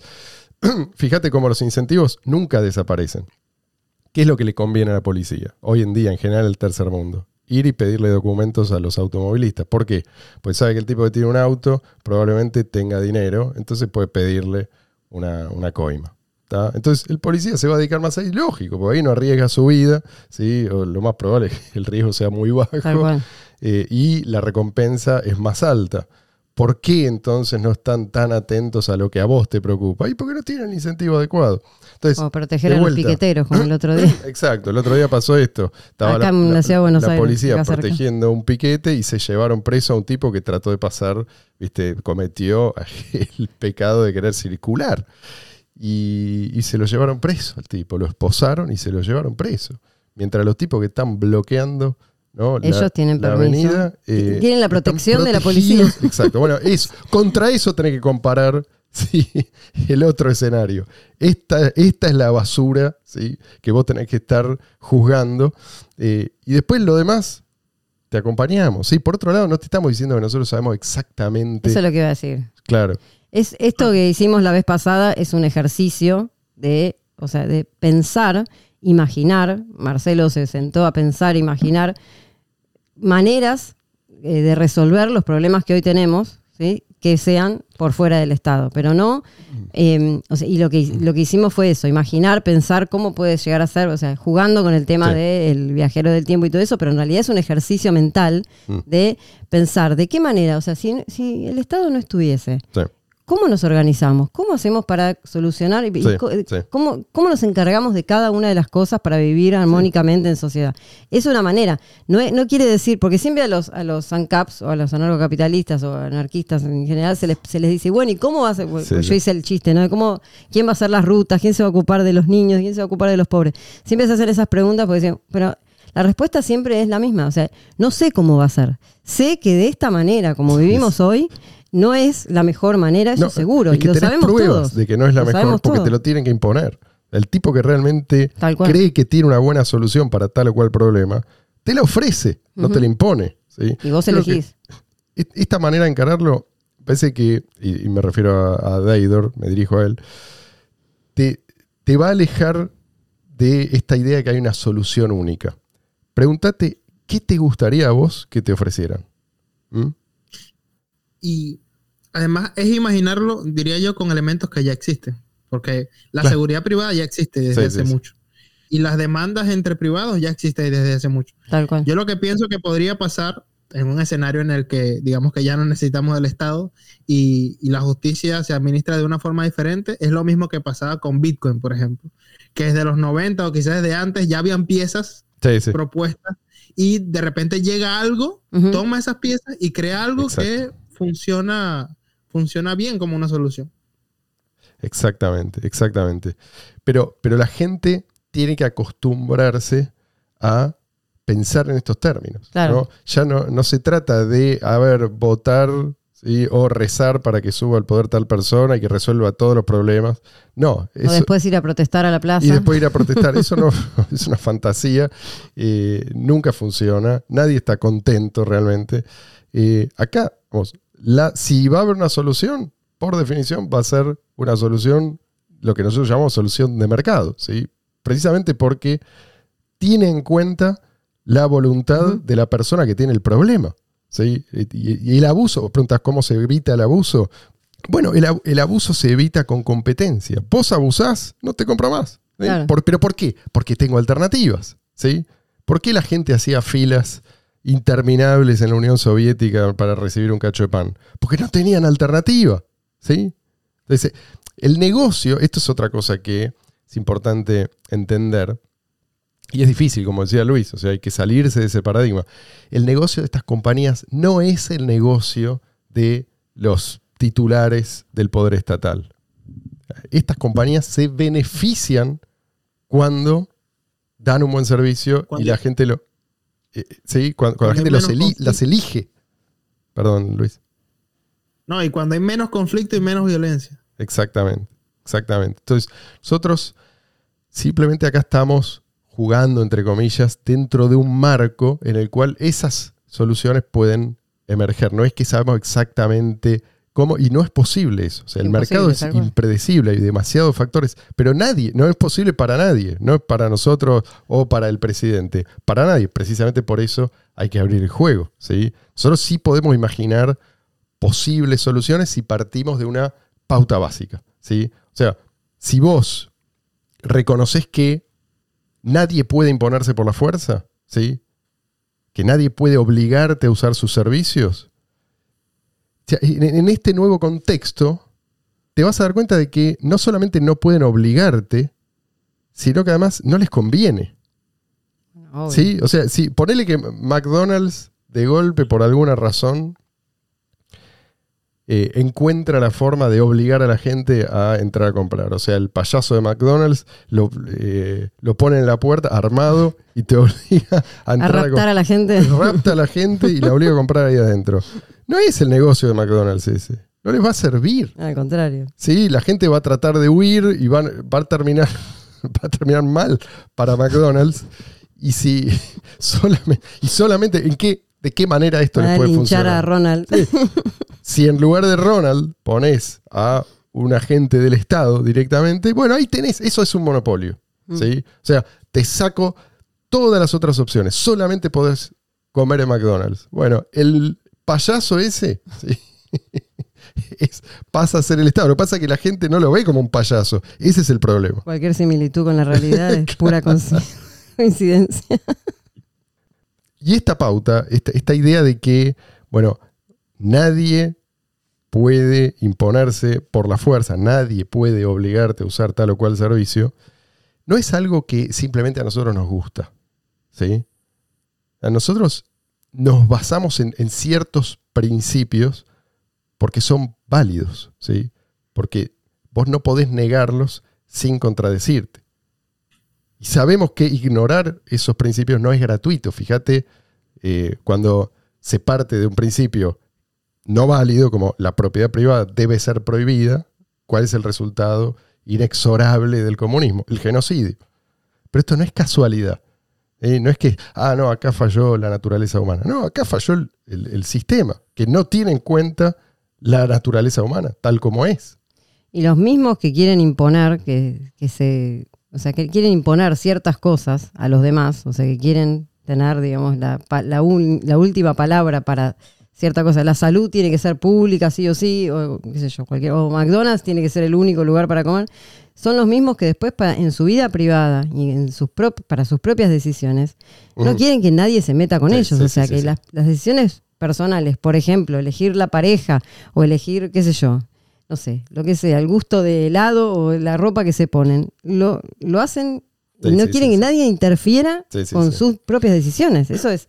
fíjate cómo los incentivos nunca desaparecen. ¿Qué es lo que le conviene a la policía? Hoy en día, en general, el tercer mundo. Ir y pedirle documentos a los automovilistas. ¿Por qué? Pues sabe que el tipo que tiene un auto probablemente tenga dinero, entonces puede pedirle una, una coima. ¿tá? Entonces el policía se va a dedicar más ahí, lógico, porque ahí no arriesga su vida, ¿sí? O lo más probable es que el riesgo sea muy bajo eh, y la recompensa es más alta. ¿Por qué entonces no están tan atentos a lo que a vos te preocupa? Y porque no tienen el incentivo adecuado. Entonces, Como proteger a los piqueteros, como el otro día. Exacto, el otro día pasó esto. Estaba Acá en la ciudad de Buenos la Aires, policía protegiendo un piquete y se llevaron preso a un tipo que trató de pasar, viste, cometió el pecado de querer circular. Y, y se lo llevaron preso al tipo, lo esposaron y se lo llevaron preso. Mientras los tipos que están bloqueando ¿no? la- Ellos tienen la permiso. avenida, eh, Tienen la protección de la policía. Exacto. Bueno, es, contra eso tenés que comparar sí, el otro escenario. Esta, esta es la basura ¿sí? que vos tenés que estar juzgando. eh, y después lo demás, te acompañamos. ¿sí? Por otro lado, no te estamos diciendo que nosotros sabemos exactamente. Eso es lo que iba a decir. Claro. Es, esto que hicimos la vez pasada es un ejercicio de, o sea, de pensar, imaginar. Marcelo se sentó a pensar, imaginar maneras eh, de resolver los problemas que hoy tenemos, ¿sí? que sean por fuera del Estado, pero no, eh, o sea, y lo que, lo que hicimos fue eso, imaginar, pensar cómo puede llegar a ser, o sea, jugando con el tema Sí. del viajero del tiempo y todo eso, pero en realidad es un ejercicio mental Mm. de pensar de qué manera, o sea, si, si el Estado no estuviese, Sí. ¿Cómo nos organizamos? ¿Cómo hacemos para solucionar? y- y Sí. ¿cómo, cómo nos encargamos de cada una de las cosas para vivir armónicamente en sociedad? Es una manera. No, es- no quiere decir, porque siempre a los, a los ANCAPs o a los anarcocapitalistas o anarquistas en general se les, se les dice, bueno, ¿y cómo va a ser? Yo hice el chiste, ¿no? Cómo, ¿Quién va a hacer las rutas? ¿Quién se va a ocupar de los niños? ¿Quién se va a ocupar de los pobres? Siempre se hacen esas preguntas porque dicen, pero la respuesta siempre es la misma. O sea, no sé cómo va a ser. Sé que de esta manera, como vivimos hoy, no es la mejor manera, eso No, seguro. es y lo tenés sabemos pruebas todos. de que no es la Lo mejor porque todos. te lo tienen que imponer. El tipo que realmente Tal cual. cree que tiene una buena solución para tal o cual problema, te la ofrece, no te la impone. ¿sí? Y vos Creo elegís. est- esta manera de encararlo, parece que, y, y me refiero a, a Daidor, me dirijo a él, te, te va a alejar de esta idea de que hay una solución única. Pregúntate, ¿qué te gustaría a vos que te ofrecieran? ¿Mm? Y además es imaginarlo, diría yo, con elementos que ya existen. Porque la Claro. seguridad privada ya existe desde Sí, hace sí, sí. mucho. Y las demandas entre privados ya existen desde hace mucho. Tal cual. Yo lo que pienso que podría pasar en un escenario en el que digamos que ya no necesitamos del Estado y, y la justicia se administra de una forma diferente, es lo mismo que pasaba con Bitcoin, por ejemplo, que desde los 90 o quizás desde antes ya habían piezas Sí, sí. propuestas y de repente llega algo, toma esas piezas y crea algo que funciona, funciona bien como una solución. Exactamente, exactamente. Pero, pero la gente tiene que acostumbrarse a pensar en estos términos. Claro. ¿no? Ya no, no se trata de, a ver, votar ¿sí? o rezar para que suba al poder tal persona y que resuelva todos los problemas. No, o después ir a protestar a la plaza. y después ir a protestar. Eso no es una fantasía, eh, nunca funciona, nadie está contento realmente. Eh, acá, vamos, la, si va a haber una solución, por definición va a ser una solución, lo que nosotros llamamos solución de mercado, ¿sí? precisamente porque tiene en cuenta la voluntad de la persona que tiene el problema. ¿sí? Y, y el abuso, vos preguntas cómo se evita el abuso. Bueno, el, ab- el abuso se evita con competencia. Vos abusás, no te compro más. ¿sí? Claro. Por- ¿Pero por qué? Porque tengo alternativas. ¿sí? ¿Por qué la gente hacía filas interminables en la Unión Soviética para recibir un cacho de pan? Porque no tenían alternativa. ¿sí? Entonces, el negocio, esto es otra cosa que es importante entender, y es difícil, como decía Luis, o sea, hay que salirse de ese paradigma. El negocio de estas compañías no es el negocio de los titulares del poder estatal. Estas compañías se benefician cuando dan un buen servicio y la gente lo... eh, sí, cuando, cuando la gente los eli- las elige. Perdón, Luis. No, y cuando hay menos conflicto y menos violencia. Exactamente, exactamente. Entonces, nosotros simplemente acá estamos jugando, entre comillas, dentro de un marco en el cual esas soluciones pueden emerger. No es que sabemos exactamente ¿Cómo? Y no es posible eso. O sea, el mercado es impredecible, hay demasiados factores, pero nadie, no es posible para nadie, no es para nosotros o para el presidente, para nadie. Precisamente por eso hay que abrir el juego. ¿sí? Nosotros sí podemos imaginar posibles soluciones si partimos de una pauta básica. ¿sí? O sea, si vos reconoces que nadie puede imponerse por la fuerza, ¿sí? que nadie puede obligarte a usar sus servicios, sea, en, en este nuevo contexto, te vas a dar cuenta de que no solamente no pueden obligarte, sino que además no les conviene. Obvio. ¿Sí? O sea, si ponele que McDonald's de golpe, por alguna razón, eh, encuentra la forma de obligar a la gente a entrar a comprar. O sea, el payaso de McDonald's lo, eh, lo pone en la puerta armado y te obliga a A entrar a, raptar a la gente. Rapta a la gente y la obliga a comprar ahí adentro. No es el negocio de McDonald's ese. No les va a servir. Al contrario. Sí, la gente va a tratar de huir y van- va a terminar, va a terminar mal para McDonald's. Y si solamente, y solamente en qué, de qué manera esto Para puede funcionar. a Ronald. Si en lugar de Ronald pones a un agente del Estado directamente, bueno, ahí tenés, eso es un monopolio. ¿sí? O sea, te saco todas las otras opciones. Solamente podés comer en McDonald's. Bueno, el payaso ese ¿sí? es- pasa a ser el Estado. Lo que pasa es que la gente no lo ve como un payaso. Ese es el problema. Cualquier similitud con la realidad es pura coinc- coincidencia. Y esta pauta, esta, idea de que, bueno, nadie puede imponerse por la fuerza, nadie puede obligarte a usar tal o cual servicio, no es algo que simplemente a nosotros nos gusta. ¿sí? A nosotros nos basamos en, en ciertos principios porque son válidos, ¿sí? porque vos no podés negarlos sin contradecirte. Y sabemos que ignorar esos principios no es gratuito. Fíjate, eh, cuando se parte de un principio no válido, como la propiedad privada debe ser prohibida, ¿cuál es el resultado inexorable del comunismo? El genocidio. Pero esto no es casualidad. ¿eh? No es que, ah, no, acá falló la naturaleza humana. No, acá falló el, sistema, que no tiene en cuenta la naturaleza humana, tal como es. Y los mismos que quieren imponer, que, que se, o sea, que quieren imponer ciertas cosas a los demás, o sea, que quieren tener, digamos, la, la, un- la última palabra para cierta cosa. La salud tiene que ser pública, sí o sí, o qué sé yo, cualquier, o McDonald's tiene que ser el único lugar para comer. Son los mismos que después para, en su vida privada y en sus prop- para sus propias decisiones no quieren que nadie se meta con Sí, ellos. sí, o sea, sí, que las decisiones personales, por ejemplo, elegir la pareja o elegir, qué sé yo, no sé, lo que sea, el gusto de helado o la ropa que se ponen, lo, lo hacen y Sí, no sí, quieren sí, que nadie interfiera con sus propias decisiones. Eso es,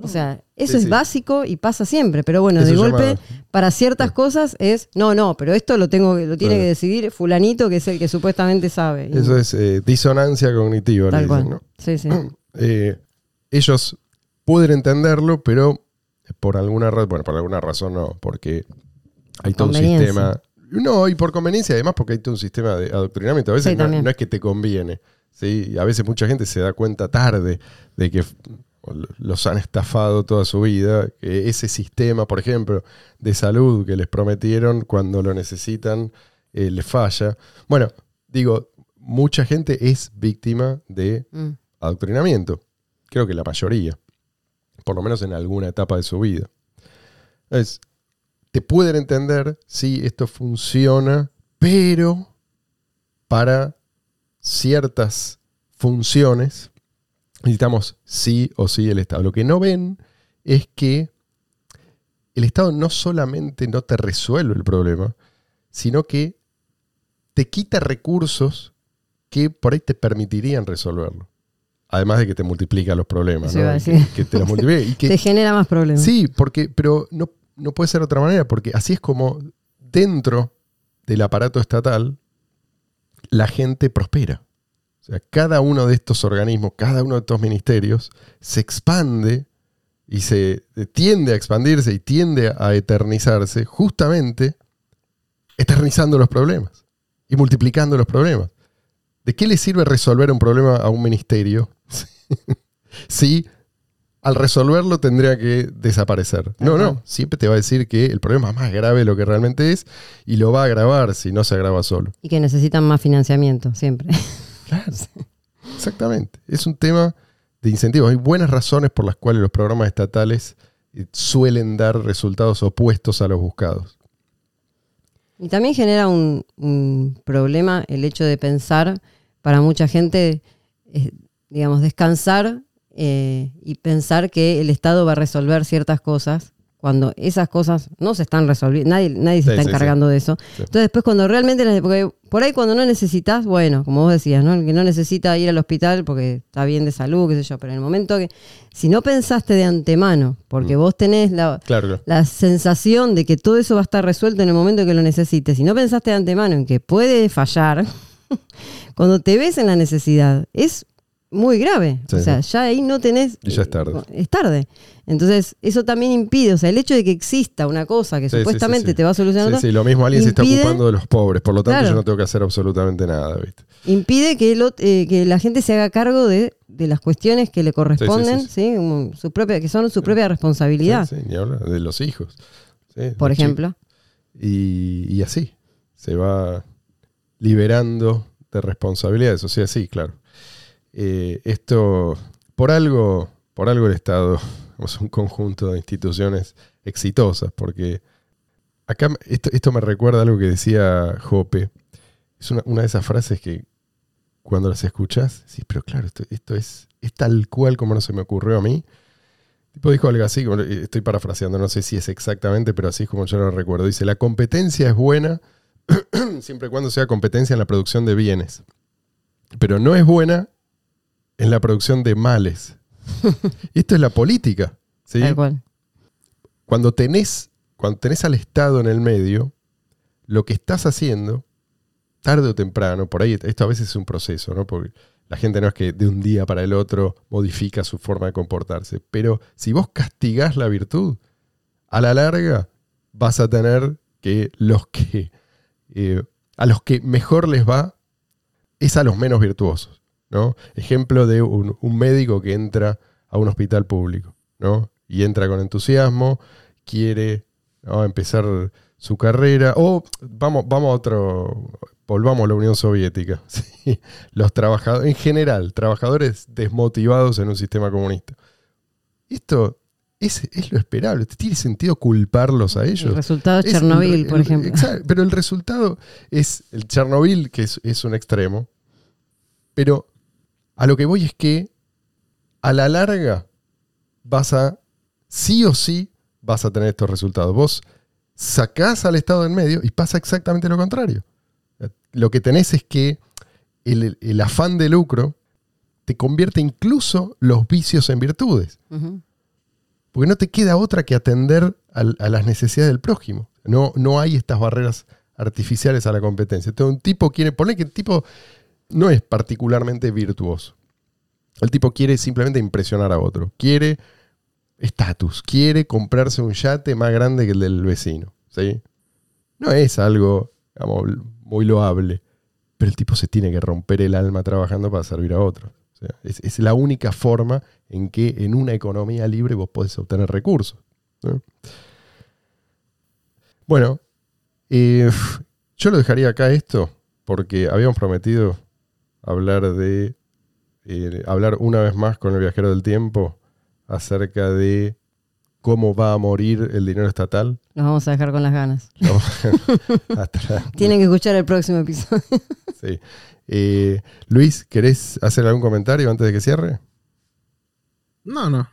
o sea, eso es básico y pasa siempre. Pero bueno, Eso de llama- golpe, para ciertas cosas es, no, no, pero esto lo tengo, lo tiene Claro. que decidir fulanito, que es el que supuestamente sabe. Y Eso es eh, disonancia cognitiva. tal dicen, cual. ¿no? Sí, sí. eh, ellos pueden entenderlo, pero por alguna razón, bueno, por alguna razón no, porque hay todo un sistema. No, y por conveniencia, además, porque hay todo un sistema de adoctrinamiento. A veces Sí, no, es que te conviene. ¿sí? Y A veces mucha gente se da cuenta tarde de que los han estafado toda su vida. Que ese sistema, por ejemplo, de salud que les prometieron cuando lo necesitan, eh, les falla. Bueno, digo, mucha gente es víctima de Mm. adoctrinamiento. Creo que la mayoría. Por lo menos en alguna etapa de su vida. Es, te pueden entender si esto funciona, pero para ciertas funciones necesitamos sí o sí el Estado. Lo que no ven es que el Estado no solamente no te resuelve el problema, sino que te quita recursos que por ahí te permitirían resolverlo. Además de que te multiplica los problemas. ¿no? que, que te los multiplica. Y que, Te genera más problemas. Sí, porque, pero no, no puede ser de otra manera, porque así es como dentro del aparato estatal la gente prospera. O sea, cada uno de estos organismos, cada uno de estos ministerios se expande y se tiende a expandirse y tiende a eternizarse justamente eternizando los problemas y multiplicando los problemas. ¿De qué le sirve resolver un problema a un ministerio si al resolverlo tendría que desaparecer. No, no, siempre te va a decir que el problema es más grave de lo que realmente es y lo va a agravar si no se agrava solo. Y que necesitan más financiamiento, siempre. Claro. Exactamente. Es un tema de incentivos. Hay buenas razones por las cuales los programas estatales eh, suelen dar resultados opuestos a los buscados. Y también genera un, un problema el hecho de pensar, para mucha gente, eh, digamos, descansar eh, y pensar que el Estado va a resolver ciertas cosas cuando esas cosas no se están resolviendo, nadie, nadie se Sí, está sí, encargando de eso. Entonces después cuando realmente, porque por ahí cuando no necesitas, bueno, como vos decías, ¿no? El que no necesita ir al hospital porque está bien de salud, qué sé yo, pero en el momento que, si no pensaste de antemano, porque Mm. vos tenés la, claro. la sensación de que todo eso va a estar resuelto en el momento que lo necesites. Si no pensaste de antemano en que puede fallar, cuando te ves en la necesidad, es muy grave. Sí, o sea, ya ahí no tenés... Y ya es tarde. Es tarde. Entonces, eso también impide, o sea, el hecho de que exista una cosa que Sí, supuestamente sí, te va a solucionar Sí, todo, sí, lo mismo alguien se está ocupando de los pobres, por lo tanto Claro. yo no tengo que hacer absolutamente nada, ¿viste? impide que, el ot- eh, que la gente se haga cargo de, de las cuestiones que le corresponden, sí, su propia, que son su propia responsabilidad, Sí, sí, ni hablar, de los hijos. Por ejemplo. Y, y así, se va liberando de responsabilidades. O sea, sí, claro. Eh, esto, por algo, por algo el Estado es un conjunto de instituciones exitosas, porque acá esto, esto me recuerda algo que decía Jope. Es una, una de esas frases que cuando las escuchas, sí, pero claro, esto, esto es, es tal cual como no se me ocurrió a mí. Tipo dijo algo así, eh, estoy parafraseando, no sé si es exactamente, pero así es como yo lo recuerdo. Dice, la competencia es buena siempre y cuando sea competencia en la producción de bienes, pero no es buena en la producción de males. Esto es la política. ¿sí? Tal cual. Cuando, tenés, cuando tenés al Estado en el medio, lo que estás haciendo, tarde o temprano, por ahí esto a veces es un proceso, ¿no? Porque la gente no es que de un día para el otro modifica su forma de comportarse. Pero si vos castigás la virtud, a la larga vas a tener que los que eh, a los que mejor les va es a los menos virtuosos. ¿No? Ejemplo de un, un médico que entra a un hospital público, ¿no? Y entra con entusiasmo, quiere ¿no? empezar su carrera. O vamos, vamos a otro. Volvamos a la Unión Soviética. ¿sí? Los trabajadores, en general, trabajadores desmotivados en un sistema comunista. Esto es, es lo esperable. ¿Tiene sentido culparlos a ellos? El resultado Es Chernobyl, el- por ejemplo. exacto, pero el resultado es el Chernobyl, que es, es un extremo. Pero a lo que voy es que a la larga vas a, sí o sí, vas a tener estos resultados. Vos sacás al Estado en medio y pasa exactamente lo contrario. Lo que tenés es que el, el afán de lucro te convierte incluso los vicios en virtudes. Porque no te queda otra que atender a, las necesidades del prójimo. No, no hay estas barreras artificiales a la competencia. Entonces, un tipo quiere, poner que el tipo no es particularmente virtuoso. El tipo quiere simplemente impresionar a otro. Quiere estatus. Quiere comprarse un yate más grande que el del vecino. ¿sí? No es algo muy loable. Pero el tipo se tiene que romper el alma trabajando para servir a otro. Es, la única forma en que en una economía libre vos podés obtener recursos. ¿no? Bueno, eh, yo lo dejaría acá esto porque habíamos prometido hablar de eh, hablar una vez más con el viajero del tiempo acerca de cómo va a morir el dinero estatal. Nos vamos a dejar con las ganas. No, Tienen que escuchar el próximo episodio. sí. Eh, Luis, ¿querés hacer algún comentario antes de que cierre? No, no.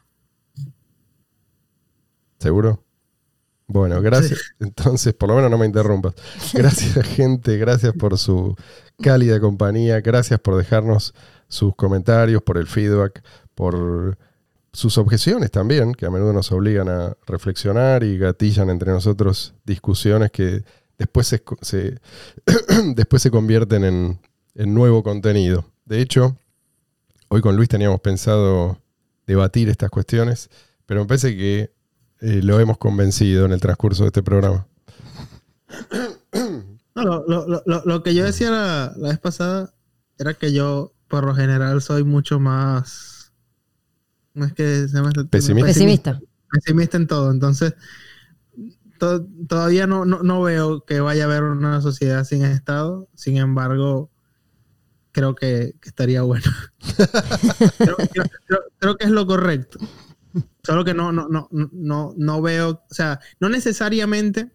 ¿Seguro? Bueno, gracias. Entonces, por lo menos no me interrumpas. Gracias, gente. Gracias por su cálida compañía. Gracias por dejarnos sus comentarios, por el feedback, por sus objeciones también, que a menudo nos obligan a reflexionar y gatillan entre nosotros discusiones que después se, se- después se convierten en, en nuevo contenido. De hecho, hoy con Luis teníamos pensado debatir estas cuestiones, pero me parece que eh, lo hemos convencido en el transcurso de este programa. No, lo, lo- lo- lo- lo que yo decía la, la vez pasada era que yo, por lo general, soy mucho más no es que se llama este? Pesimista. Pesimista. Pesimista en todo. Entonces, to- todavía no, no, no veo que vaya a haber una sociedad sin Estado. Sin embargo, creo que, que estaría bueno. creo, creo- creo- creo que es lo correcto. Solo que no, no, no, no, no veo, o sea, no necesariamente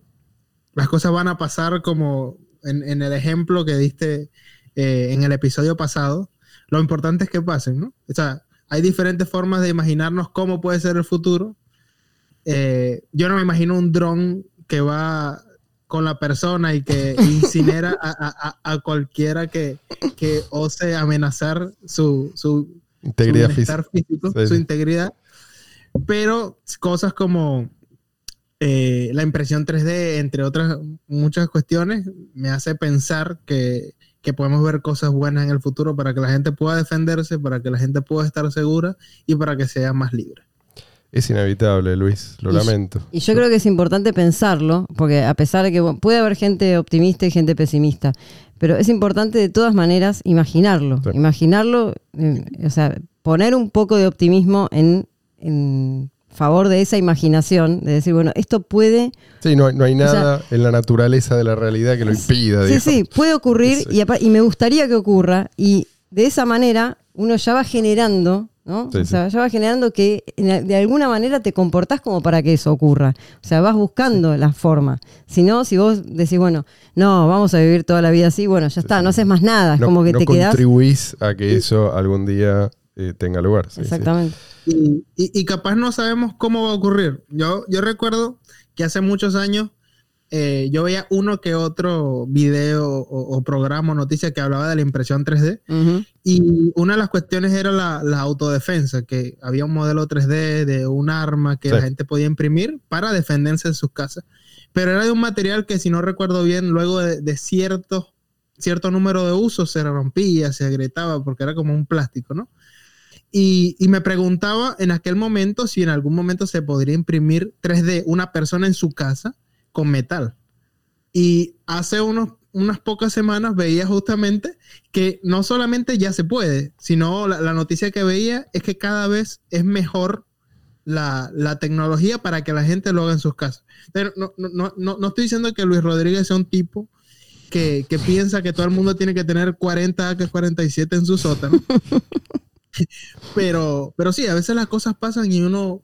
las cosas van a pasar como en, en el ejemplo que diste eh, en el episodio pasado. Lo importante es que pasen, ¿no? O sea, hay diferentes formas de imaginarnos cómo puede ser el futuro. Eh, yo no me imagino un dron que va con la persona y que incinera a, a- a- cualquiera que, que ose amenazar su, su, Integridad su físico, Sí, su integridad. Pero cosas como eh, la impresión 3D, entre otras muchas cuestiones, me hace pensar que, que podemos ver cosas buenas en el futuro para que la gente pueda defenderse, para que la gente pueda estar segura y para que sea más libre. Es inevitable, Luis, lo Y- lamento. Y yo creo que es importante pensarlo, porque a pesar de que bueno, puede haber gente optimista y gente pesimista, pero es importante de todas maneras imaginarlo. Sí. Imaginarlo, eh, o sea, poner un poco de optimismo en, en favor de esa imaginación, de decir, bueno, esto puede, Sí, no, hay- no hay sea- nada en la naturaleza de la realidad que lo impida. sí, digamos. sí, puede ocurrir Sí. y, me gustaría que ocurra, y de esa manera uno ya va generando. ¿no? Sí, o sea, ya va generando que de alguna manera te comportás como para que eso ocurra. O sea, vas buscando la forma. Si no, si vos decís, bueno, no, vamos a vivir toda la vida así, bueno, ya está, no haces más nada. Es No, como que no te quedás. contribuís a que eso algún día eh, tenga lugar. sí, sí. Exactamente. Y, y- y capaz no sabemos cómo va a ocurrir. Yo, yo recuerdo que hace muchos años eh, yo veía uno que otro video o, o programa o noticia que hablaba de la impresión 3D. Ujú. Y una de las cuestiones era la, la autodefensa, que había un modelo 3D de un arma que Sí. la gente podía imprimir para defenderse en sus casas. Pero era de un material que, si no recuerdo bien, luego de, de cierto, cierto número de usos se rompía, se agrietaba, porque era como un plástico, ¿no? Y, me preguntaba en aquel momento si en algún momento se podría imprimir 3D una persona en su casa con metal. Y hace unos, unas pocas semanas veía justamente que no solamente ya se puede, sino la, noticia que veía es que cada vez es mejor la, la tecnología para que la gente lo haga en sus casas. Pero no, no, no, no, no estoy diciendo que Luis Rodríguez sea un tipo que, que piensa que todo el mundo tiene que tener 40 AK-47 en su sótano. pero, pero sí, a veces las cosas pasan y uno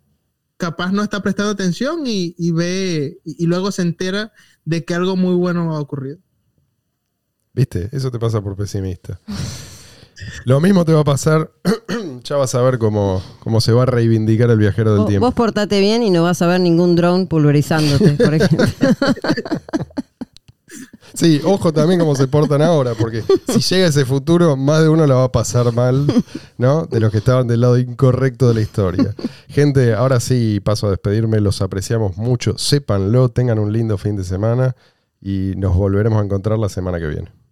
capaz no está prestando atención y, y ve y, y luego se entera de que algo muy bueno va a ocurrir. ¿Viste? Eso te pasa por pesimista. Lo mismo te va a pasar, ya vas a ver cómo, cómo se va a reivindicar el viajero del Vos, tiempo. vos portate bien y no vas a ver ningún dron pulverizándote, por ejemplo. Sí, ojo también cómo se portan ahora, porque si llega ese futuro, más de uno la va a pasar mal, ¿no? De los que estaban del lado incorrecto de la historia. Gente, ahora sí paso a despedirme, los apreciamos mucho, sépanlo, tengan un lindo fin de semana y nos volveremos a encontrar la semana que viene.